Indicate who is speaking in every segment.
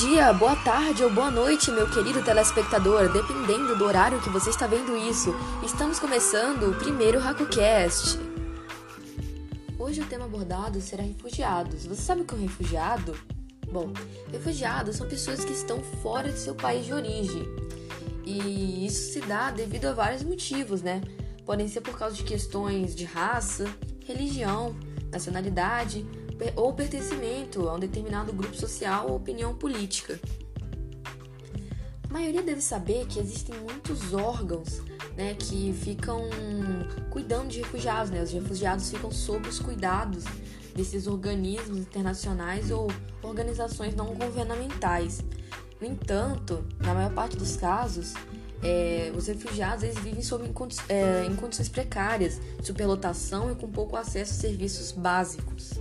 Speaker 1: dia, boa tarde ou boa noite, meu querido telespectador, dependendo do horário que você está vendo isso. Estamos começando o primeiro RacoCast. Hoje o tema abordado será refugiados. Você sabe o que é um refugiado? Bom, refugiados são pessoas que estão fora de seu país de origem. E isso se dá devido a vários motivos, né? Podem ser por causa de questões de raça, religião, nacionalidade ou pertencimento a um determinado grupo social ou opinião política. A maioria deve saber que existem muitos órgãos né, que ficam cuidando de refugiados. Né? Os refugiados ficam sob os cuidados desses organismos internacionais ou organizações não governamentais. No entanto, na maior parte dos casos, é, os refugiados eles vivem sob, em, é, em condições precárias, superlotação e com pouco acesso a serviços básicos.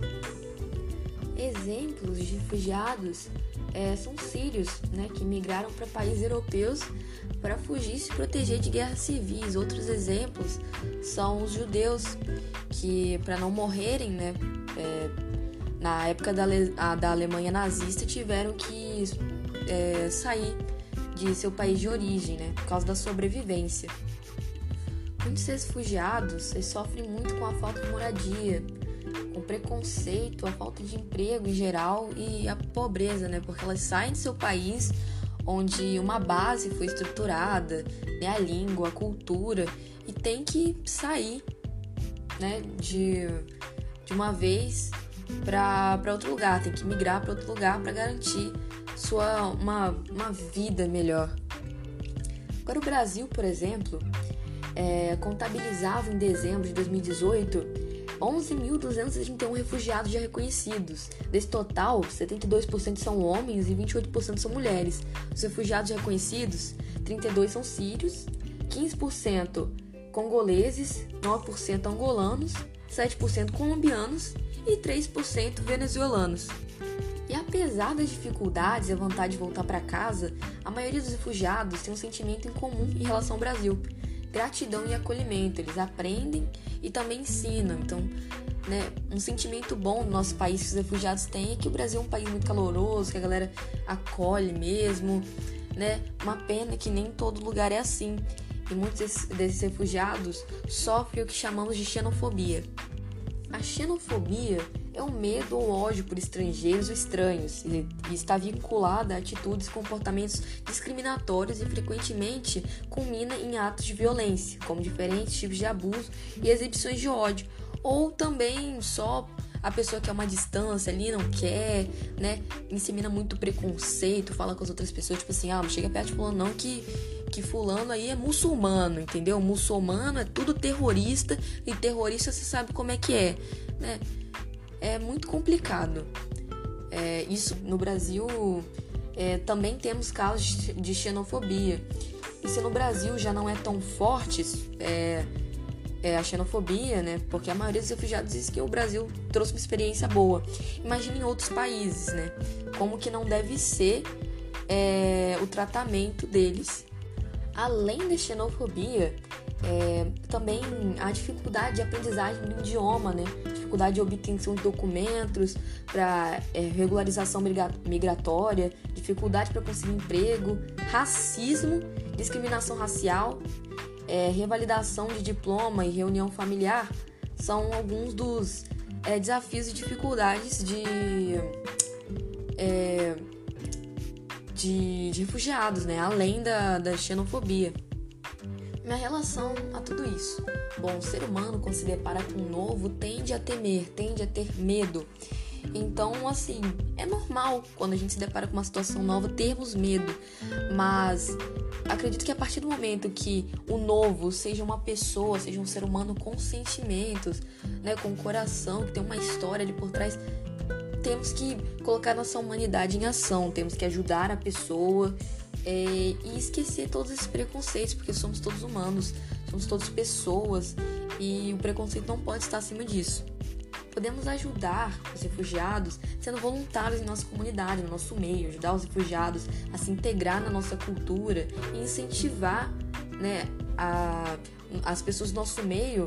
Speaker 1: Exemplos de refugiados é, são sírios, né, que migraram para países europeus para fugir e se proteger de guerras civis. Outros exemplos são os judeus, que para não morrerem, né, é, na época da, da Alemanha nazista, tiveram que é, sair de seu país de origem, né, por causa da sobrevivência. Muitos refugiados sofrem muito com a falta de moradia, com preconceito, a falta de emprego em geral e a pobreza, né? Porque elas saem do seu país onde uma base foi estruturada, né? a língua, a cultura, e tem que sair, né? De, de uma vez para outro lugar, tem que migrar para outro lugar para garantir sua uma, uma vida melhor. Agora o Brasil, por exemplo, é, contabilizava em dezembro de 2018 11.231 refugiados já reconhecidos. Desse total, 72% são homens e 28% são mulheres. Os refugiados reconhecidos, 32% são sírios, 15% congoleses, 9% angolanos, 7% colombianos e 3% venezuelanos. E apesar das dificuldades e a vontade de voltar para casa, a maioria dos refugiados tem um sentimento em comum em relação ao Brasil gratidão e acolhimento. Eles aprendem e também ensinam. Então, né, um sentimento bom no nosso país que os refugiados têm é que o Brasil é um país muito caloroso, que a galera acolhe mesmo, né? Uma pena que nem todo lugar é assim. E muitos desses refugiados sofrem o que chamamos de xenofobia. A xenofobia é o medo ou ódio por estrangeiros ou estranhos e está vinculada a atitudes e comportamentos discriminatórios e frequentemente culmina em atos de violência, como diferentes tipos de abuso e exibições de ódio, ou também só a pessoa quer uma distância ali, não quer, né? Insemina muito preconceito, fala com as outras pessoas, tipo assim, ah, não chega perto de fulano não que, que fulano aí é muçulmano, entendeu? Muçulmano é tudo terrorista e terrorista você sabe como é que é, né? É muito complicado. É, isso no Brasil é, também temos casos de xenofobia. E se no Brasil já não é tão forte é, é, a xenofobia, né? Porque a maioria dos refugiados diz que o Brasil trouxe uma experiência boa. Imagine em outros países, né? Como que não deve ser é, o tratamento deles. Além da xenofobia, é, também a dificuldade de aprendizagem do idioma, né? dificuldade de obtenção de documentos para é, regularização migratória, dificuldade para conseguir emprego, racismo, discriminação racial, é, revalidação de diploma e reunião familiar são alguns dos é, desafios e dificuldades de, é, de, de, refugiados, né? além da, da xenofobia. Minha relação a tudo isso. Bom, o ser humano, quando se depara com um novo, tende a temer, tende a ter medo. Então, assim, é normal quando a gente se depara com uma situação nova termos medo, mas acredito que a partir do momento que o novo seja uma pessoa, seja um ser humano com sentimentos, né, com coração, que tem uma história ali por trás, temos que colocar nossa humanidade em ação, temos que ajudar a pessoa, é, e esquecer todos esses preconceitos, porque somos todos humanos, somos todos pessoas e o preconceito não pode estar acima disso. Podemos ajudar os refugiados sendo voluntários em nossa comunidade, no nosso meio, ajudar os refugiados a se integrar na nossa cultura e incentivar né, a, as pessoas do nosso meio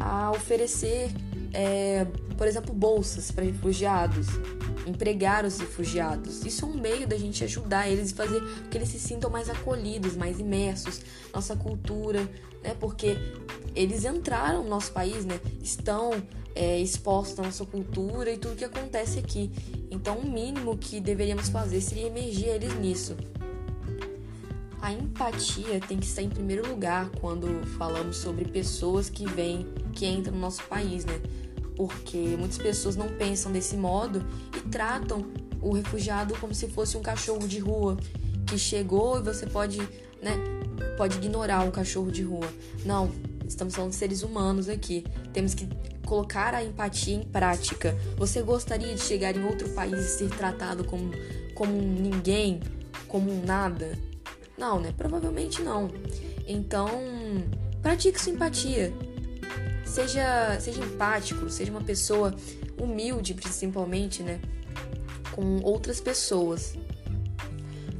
Speaker 1: a oferecer, é, por exemplo, bolsas para refugiados, empregar os refugiados. Isso é um meio da gente ajudar eles e fazer que eles se sintam mais acolhidos, mais imersos, nossa cultura, né? Porque eles entraram no nosso país, né? Estão é, expostos à nossa cultura e tudo que acontece aqui. Então, o mínimo que deveríamos fazer seria emergir eles nisso. A empatia tem que estar em primeiro lugar quando falamos sobre pessoas que vêm, que entram no nosso país, né? Porque muitas pessoas não pensam desse modo e tratam o refugiado como se fosse um cachorro de rua que chegou e você pode, né, pode ignorar o cachorro de rua. Não, estamos falando de seres humanos aqui. Temos que colocar a empatia em prática. Você gostaria de chegar em outro país e ser tratado como, como um ninguém, como um nada? Não, né? Provavelmente não. Então, pratique sua empatia. Seja, seja empático, seja uma pessoa humilde, principalmente, né? Com outras pessoas.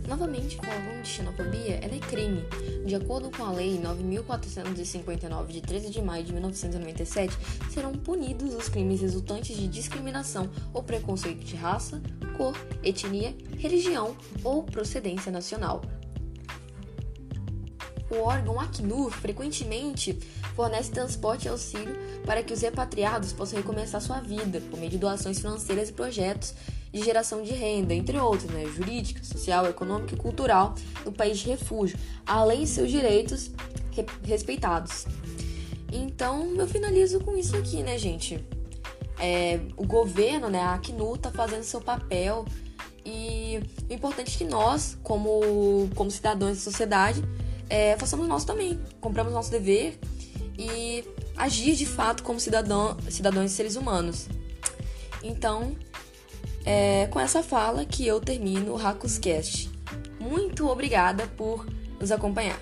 Speaker 1: Novamente, falando de xenofobia, ela é crime. De acordo com a Lei 9.459, de 13 de maio de 1997, serão punidos os crimes resultantes de discriminação ou preconceito de raça, cor, etnia, religião ou procedência nacional, o órgão Acnur frequentemente fornece transporte e auxílio para que os repatriados possam recomeçar sua vida por meio de doações financeiras e projetos de geração de renda, entre outros, né, jurídica, social, econômica e cultural no país de refúgio, além de seus direitos re respeitados. Então, eu finalizo com isso aqui, né, gente? É, o governo, né, a Acnur, está fazendo seu papel e o importante é que nós, como, como cidadãos da sociedade, é, façamos nós também. Compramos nosso dever e agir de fato como cidadão, cidadãos e seres humanos. Então, é com essa fala que eu termino o Hakuscast. Muito obrigada por nos acompanhar.